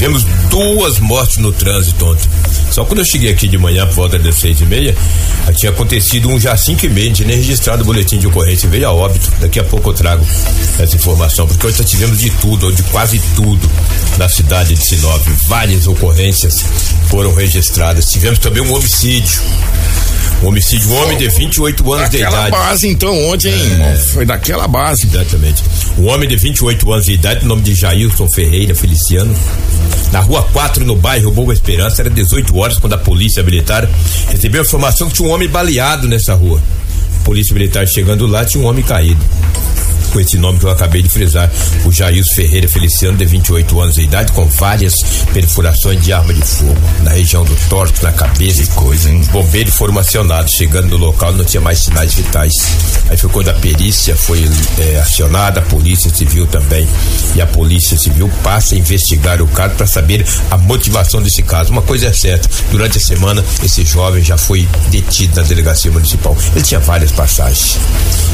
tivemos duas mortes no trânsito ontem. Só quando eu cheguei aqui de manhã por volta das seis e meia, tinha acontecido um já cinco e meia, tinha nem registrado o boletim de ocorrência, veio a óbito. Daqui a pouco eu trago essa informação, porque hoje tivemos de tudo, ou de quase tudo, na cidade de Sinop. Várias ocorrências foram registradas. Tivemos também um homicídio. Homicídio, um homem de 28 anos daquela de idade. base, então, ontem, é, Foi daquela base. Exatamente. Um homem de 28 anos de idade, nome de Jailson Ferreira Feliciano. Na rua 4, no bairro Boa Esperança, era 18 horas, quando a polícia militar recebeu a informação que tinha um homem baleado nessa rua. Polícia militar chegando lá, tinha um homem caído com esse nome que eu acabei de frisar, o Jair Ferreira Feliciano, de 28 anos de idade, com várias perfurações de arma de fogo na região do torto, na cabeça e coisa. Hein? Bombeiros foram acionados, chegando no local não tinha mais sinais vitais. Aí foi quando a perícia foi é, acionada, a polícia civil também. E a polícia civil passa a investigar o caso para saber a motivação desse caso. Uma coisa é certa, durante a semana esse jovem já foi detido na delegacia municipal. Ele tinha várias passagens.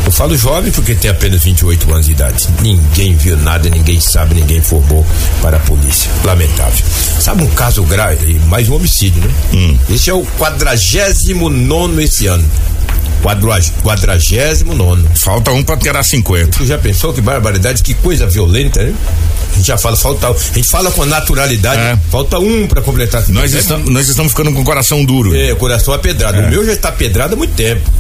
Eu falo jovem porque tem apenas 28 28 anos de idade. Ninguém viu nada, ninguém sabe, ninguém informou para a polícia. Lamentável. Sabe um caso grave, mais um homicídio, né? Hum. Esse é o 49 esse ano. Quadragésimo nono. Falta um para ter a 50. Tu já pensou que barbaridade, que coisa violenta, né? A gente já fala, falta. A gente fala com a naturalidade, é. falta um para completar. Nós, é, estamos, nós estamos ficando com o coração duro. É, o coração apedrado. É. O meu já está pedrado há muito tempo.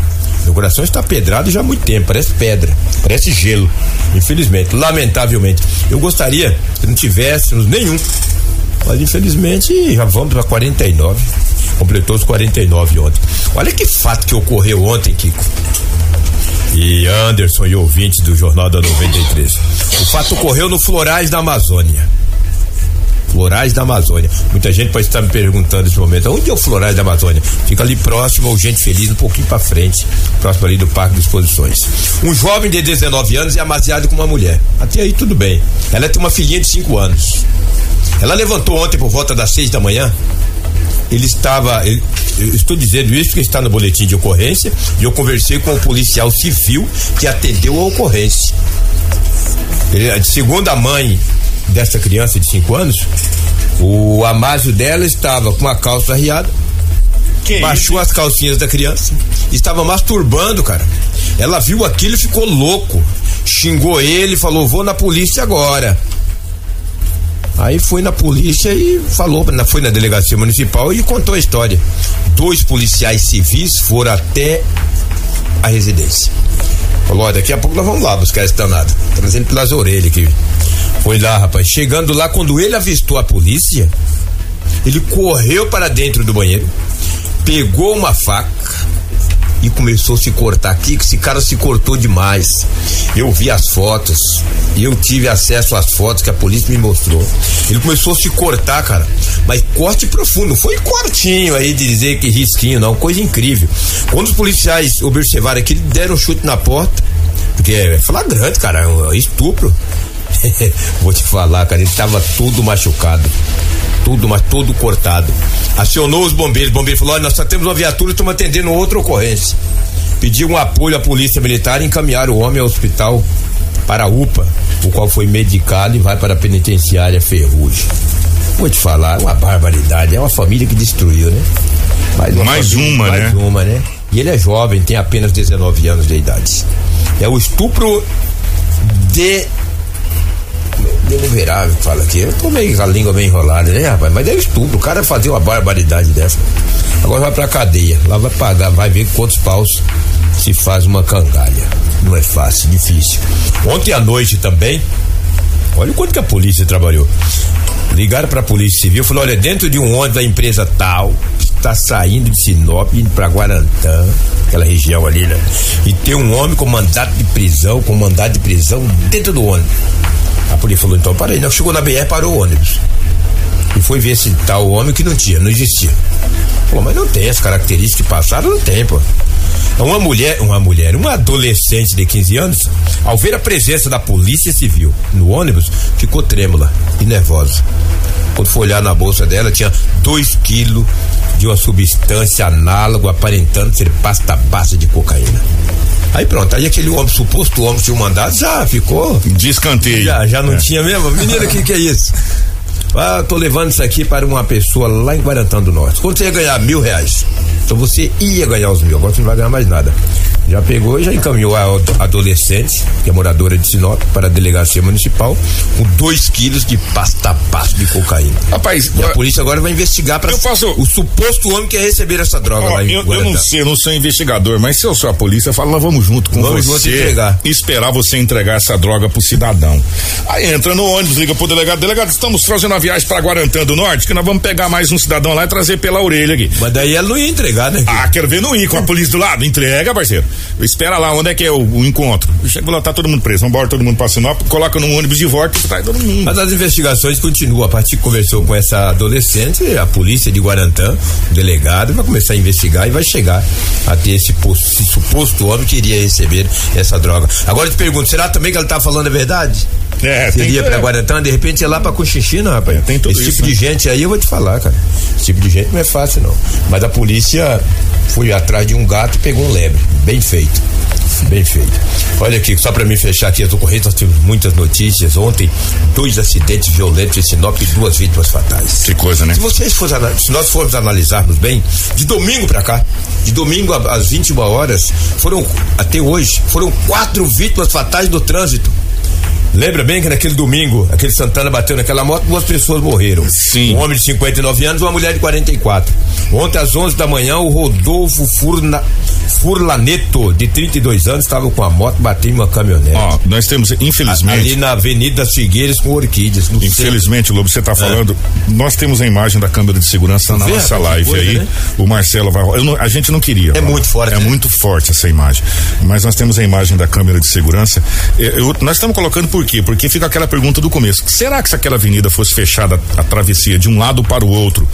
Meu coração está pedrado já há muito tempo, parece pedra, parece gelo. Infelizmente, lamentavelmente. Eu gostaria que não tivéssemos nenhum. Mas infelizmente já vamos para 49. Completou os 49 ontem. Olha que fato que ocorreu ontem, Kiko e Anderson e ouvintes do Jornal da 93. O fato ocorreu no Florais da Amazônia. Florais da Amazônia. Muita gente pode estar me perguntando nesse momento, onde é o Florais da Amazônia? Fica ali próximo ao Gente Feliz, um pouquinho para frente, próximo ali do Parque de Exposições. Um jovem de 19 anos é amaziado com uma mulher. Até aí tudo bem. Ela tem uma filhinha de 5 anos. Ela levantou ontem por volta das 6 da manhã. Ele estava. Ele, estou dizendo isso porque está no boletim de ocorrência e eu conversei com o policial civil que atendeu a ocorrência. Ele, segundo a mãe dessa criança de 5 anos, o amásio dela estava com a calça arriada, que baixou isso? as calcinhas da criança, estava masturbando, cara. Ela viu aquilo e ficou louco. Xingou ele, falou: "Vou na polícia agora". Aí foi na polícia e falou, foi na delegacia municipal e contou a história. Dois policiais civis foram até a residência. Falou, daqui a pouco nós vamos lá buscar esse danado. Trazendo pelas orelhas aqui. Foi lá, rapaz. Chegando lá, quando ele avistou a polícia, ele correu para dentro do banheiro, pegou uma faca e começou a se cortar aqui, que esse cara se cortou demais. Eu vi as fotos, eu tive acesso às fotos que a polícia me mostrou. Ele começou a se cortar, cara, mas corte profundo, foi cortinho aí de dizer que risquinho, não, coisa incrível. Quando os policiais observaram aqui, deram um chute na porta, porque é flagrante, cara, é um estupro. Vou te falar, cara, ele tava todo machucado. Tudo, mas todo cortado. Acionou os bombeiros. O bombeiro falou: olha, nós só temos uma viatura e estamos atendendo outra ocorrência. Pediu um apoio à polícia militar e encaminharam o homem ao hospital para a UPA, o qual foi medicado e vai para a penitenciária Ferrugem. Vou te falar, uma barbaridade. É uma família que destruiu, né? Uma mais família, uma, mais né? Mais uma, né? E ele é jovem, tem apenas 19 anos de idade. É o estupro de que fala aqui. Eu tô meio com a língua bem enrolada, né, rapaz? Mas é estupro. O cara fazia uma barbaridade dessa. Agora vai pra cadeia. Lá vai pagar, vai ver quantos paus se faz uma cangalha. Não é fácil, difícil. Ontem à noite também, olha o quanto que a polícia trabalhou. Ligaram pra Polícia Civil, falou: olha, dentro de um ônibus da empresa tal, está saindo de Sinop, indo pra Guarantã, aquela região ali, né? E tem um homem com mandato de prisão, com mandado de prisão dentro do ônibus. A polícia falou, então para aí. Não, chegou na BR, parou o ônibus. E foi ver se tal homem que não tinha, não existia. Pô, mas não tem as características que passaram, não tem, pô. Uma mulher, uma mulher, uma adolescente de 15 anos, ao ver a presença da polícia civil no ônibus, ficou trêmula e nervosa. Quando foi olhar na bolsa dela, tinha 2 quilos de uma substância análoga aparentando ser pasta base de cocaína. Aí pronto, aí aquele homem, suposto homem tinha mandado, já ficou. Descanteio. Já, já não é. tinha mesmo. Menina, o que, que é isso? Ah, tô levando isso aqui para uma pessoa lá em Guarantã do Norte. Quando você ia ganhar mil reais? Então você ia ganhar os mil, agora você não vai ganhar mais nada. Já pegou e já encaminhou a adolescente, que é moradora de Sinop, para a delegacia municipal, com dois quilos de pasta pasto de cocaína. Rapaz, e a polícia agora vai investigar para o suposto homem que ia receber essa droga ó, lá em eu, eu não sei, eu não sou investigador, mas se eu sou a polícia, eu falo, nós vamos junto com vamos você. Junto entregar. Esperar você entregar essa droga pro cidadão. Aí entra no ônibus, liga pro delegado, delegado, estamos fazendo a viagem para Guarantã do Norte, que nós vamos pegar mais um cidadão lá e trazer pela orelha aqui. Mas daí ela não ia entregar, né? Ah, quero ver não ir com a polícia do lado. Entrega, parceiro. Espera lá, onde é que é o, o encontro? Chega lá, tá todo mundo preso. Vambora todo mundo pra Sinop, coloca num ônibus de volta e traz todo mundo. Mas as investigações continuam. A partir que conversou com essa adolescente, a polícia de Guarantã, o delegado, vai começar a investigar e vai chegar a ter esse, esse suposto homem que iria receber essa droga. Agora eu te pergunto, será também que ela tá falando a verdade? É, Seria pra Guarantã, de repente é lá pra Cochichina, rapaz. É, tem tudo Esse isso, tipo né? de gente aí eu vou te falar, cara. Esse tipo de gente não é fácil, não. Mas a polícia foi atrás de um gato e pegou um lebre. Bem feito. Bem feito. Olha aqui, só para me fechar aqui as ocorrências, nós tivemos muitas notícias. Ontem, dois acidentes violentos em Sinop e duas vítimas fatais. Que coisa, né? Se vocês se nós formos analisarmos bem, de domingo para cá, de domingo às 21 horas, foram até hoje, foram quatro vítimas fatais do trânsito. Lembra bem que naquele domingo, aquele Santana bateu naquela moto, duas pessoas morreram. Sim. Um homem de 59 anos e uma mulher de 44. Ontem às 11 da manhã, o Rodolfo Furna, Furlaneto, de 32 anos, estava com a moto batendo em uma caminhonete. Ó, nós temos, infelizmente. Ali na Avenida Figueiras com Orquídeas. no Infelizmente, Lobo, você está falando. Nós temos a imagem da câmera de segurança na nossa rapaz, live coisa, aí. né? O Marcelo vai. não- a gente não queria. É muito forte, É né? muito forte essa imagem. Mas nós temos a imagem da câmera de segurança. Eu- eu- nós estamos colocando por quê? Porque fica aquela pergunta do começo. Será que se aquela avenida fosse fechada a travessia de um lado para o outro?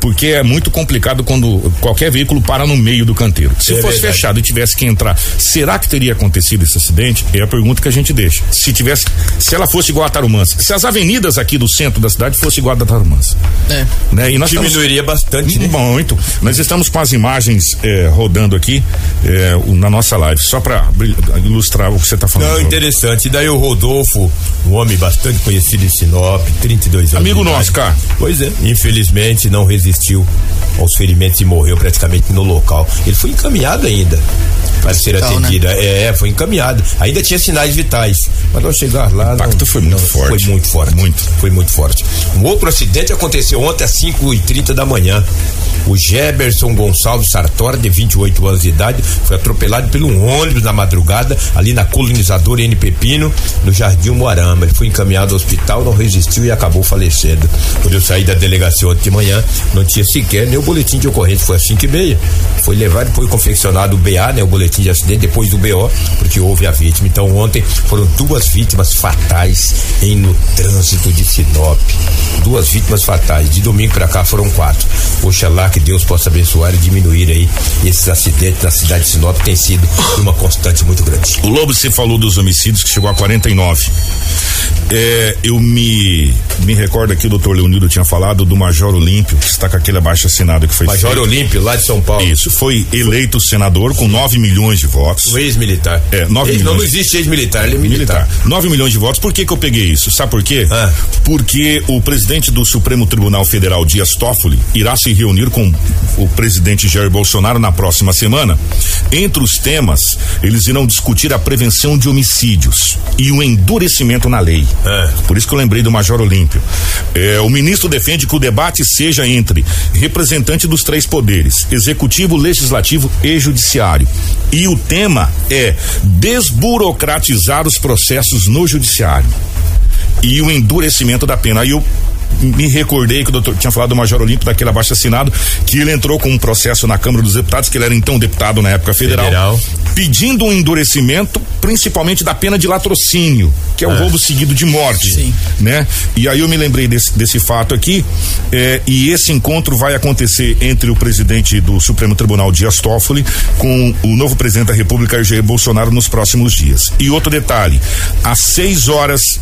Porque é muito complicado quando qualquer veículo para no meio do canteiro. Se É fosse. Fechado e tivesse que entrar, será que teria acontecido esse acidente? É a pergunta que a gente deixa. Se tivesse, se ela fosse igual a Tarumãs, se as avenidas aqui do centro da cidade fossem igual a da Tarumãs. É. Né? E nós estamos- Diminuiria bastante, né? muito. Nós estamos com as imagens eh, rodando aqui eh, o- na nossa live, só para ilustrar o que você está falando. Não, interessante. E daí o Rodolfo, um homem bastante conhecido em Sinop, 32 anos. Amigo nosso, cara. Pois é. Infelizmente não resistiu aos ferimentos e morreu praticamente no local. Ele foi encaminhado ainda para ser Hospital, atendido. É, foi encaminhado. Ainda tinha sinais vitais. Mas ao chegar lá. O impacto não- foi muito não, forte. Foi muito forte. Muito. Foi muito forte. Um outro acidente aconteceu ontem às 5h30 da manhã. O Geberson Gonçalves Sartori, de 28 anos de idade, foi atropelado por um ônibus na madrugada, ali na colonizadora N Pepino, no Jardim Moarama. Ele foi encaminhado ao hospital, não resistiu e acabou falecendo. Quando eu saí da delegacia ontem de manhã, não tinha sequer nem o boletim de ocorrência, foi às 5 e meia. Foi levado, foi confeccionado o BA, né? O boletim de acidente, depois do BO, porque houve a vítima. Então ontem foram duas vítimas fatais em no trânsito de Sinop. Duas vítimas fatais. De domingo para cá foram quatro. Oxalá que Deus possa abençoar e diminuir aí esses acidentes na cidade de Sinop, tem sido uma constante muito grande. O Lobo, você falou dos homicídios que chegou a 49. É, eu me, me recordo aqui, o doutor Leonildo tinha falado do Major Olímpio, que está com aquele abaixo assinado que foi Major feito. Olímpio, lá de São Paulo. Isso, foi eleito senador com 9 milhões de votos. O ex-militar. É, nove Ele- Não, milhões. não existe ex-militar, ele é militar. Militar. 9 milhões de votos. Por que que eu peguei isso? Sabe por quê? Ah. Porque o presidente do Supremo Tribunal Federal, Dias Toffoli, irá se reunir com o presidente Jair Bolsonaro na próxima semana. Entre os temas, eles irão discutir a prevenção de homicídios e o endurecimento na lei. Ah. Por isso que eu lembrei do Major Olímpio. É, o ministro defende que o debate seja entre representante dos três poderes, executivo, legislativo e judiciário. E o tema é desburocratizar os processos no judiciário e o endurecimento da pena. Aí eu me recordei que o doutor tinha falado do Major Olímpio daquele abaixo assinado, que ele entrou com um processo na Câmara dos Deputados, que ele era então deputado na época federal, Federal. pedindo um endurecimento, principalmente da pena de latrocínio, que é o roubo seguido de morte, Sim. né? E aí eu me lembrei desse, desse fato aqui, eh, e esse encontro vai acontecer entre o presidente do Supremo Tribunal Dias Toffoli com o novo presidente da República Jair Bolsonaro nos próximos dias. E outro detalhe, às 6 horas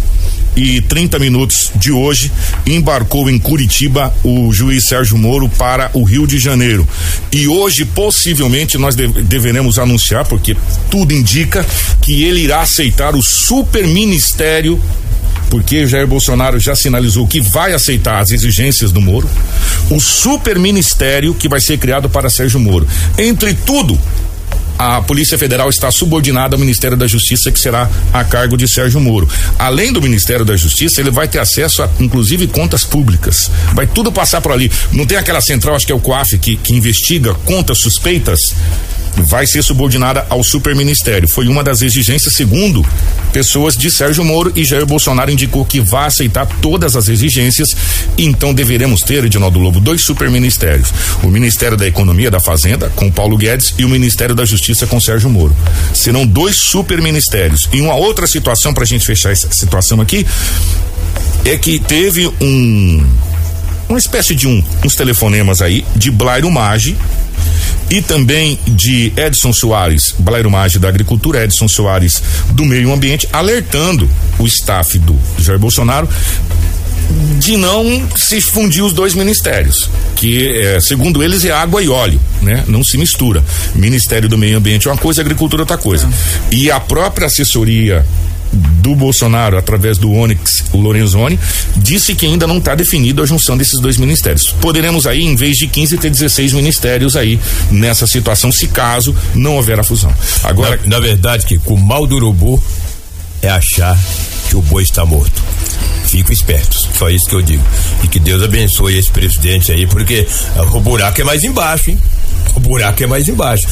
e 30 minutos de hoje, embarcou em Curitiba o juiz Sérgio Moro para o Rio de Janeiro. E hoje, possivelmente, nós deve- deveremos anunciar, porque tudo indica que ele irá aceitar o super ministério porque Jair Bolsonaro já sinalizou que vai aceitar as exigências do Moro, o super ministério que vai ser criado para Sérgio Moro. Entre tudo, a Polícia Federal está subordinada ao Ministério da Justiça, que será a cargo de Sérgio Moro. Além do Ministério da Justiça, ele vai ter acesso a, inclusive, contas públicas. Vai tudo passar por ali. Não tem aquela central, acho que é o COAF, que, que investiga contas suspeitas? Vai ser subordinada ao superministério. Foi uma das exigências, segundo pessoas de Sérgio Moro e Jair Bolsonaro indicou que vai aceitar todas as exigências. Então deveremos ter, Edinaldo Lobo, dois superministérios: o Ministério da Economia da Fazenda, com Paulo Guedes, e o Ministério da Justiça, com Sérgio Moro. Serão dois superministérios. E uma outra situação, para a gente fechar essa situação aqui, é que teve um. Uma espécie de um, uns telefonemas aí de Blairo Maggi, e também de Edson Soares, Blairo Maggi da Agricultura, Edson Soares do Meio Ambiente, alertando o staff do Jair Bolsonaro de não se fundir os dois ministérios, que é, segundo eles é água e óleo, né? Não se mistura. Ministério do Meio Ambiente é uma coisa, agricultura é outra coisa. E a própria assessoria do Bolsonaro, através do Onyx Lorenzoni, disse que ainda não está definido a junção desses dois ministérios. Poderemos aí, em vez de 15, ter 16 ministérios aí nessa situação, se caso não houver a fusão. Agora. Na, na verdade, que com o mal do urubu é achar que o boi está morto. Fico espertos, só isso que eu digo. E que Deus abençoe esse presidente aí, porque o buraco é mais embaixo, hein? O buraco é mais embaixo.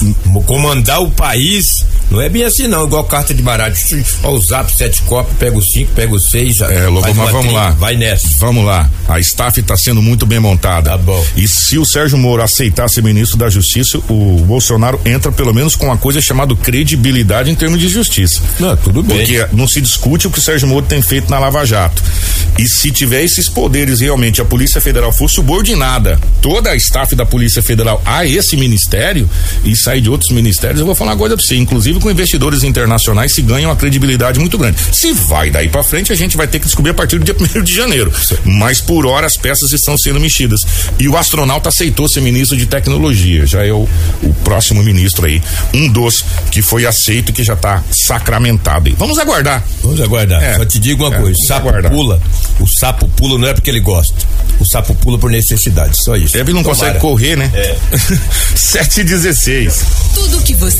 Comandar o país não é bem assim, não, igual carta de baralho. Ó, o zap, sete copos, pega o cinco, pega o seis. É, Lobo, mas vamos lá. Vai nessa. Vamos lá. A staff está sendo muito bem montada. Tá bom. E se o Sérgio Moro aceitar ser ministro da Justiça, o Bolsonaro entra pelo menos com uma coisa chamada credibilidade em termos de justiça. Não, tudo bem. Porque não se discute o que o Sérgio Moro tem feito na Lava Jato. E se tiver esses poderes realmente, a Polícia Federal for subordinada, toda a staff da Polícia Federal a esse ministério e sair de outros ministérios, eu vou falar uma coisa pra você, inclusive com investidores internacionais se ganham uma credibilidade muito grande. Se vai daí para frente, a gente vai ter que descobrir a partir do dia 1 de janeiro. Mas por hora as peças estão sendo mexidas. E o astronauta aceitou ser ministro de tecnologia. Já é o, o próximo ministro aí. Um dos que foi aceito que já está sacramentado aí. Vamos aguardar. Vamos aguardar. É, Só te digo uma é, coisa: sapo aguardar. pula. O sapo pula não é porque ele gosta. O sapo pula por necessidade. Só isso. Ele não Tomara. consegue correr, né? É. 7 e 16. Tudo que você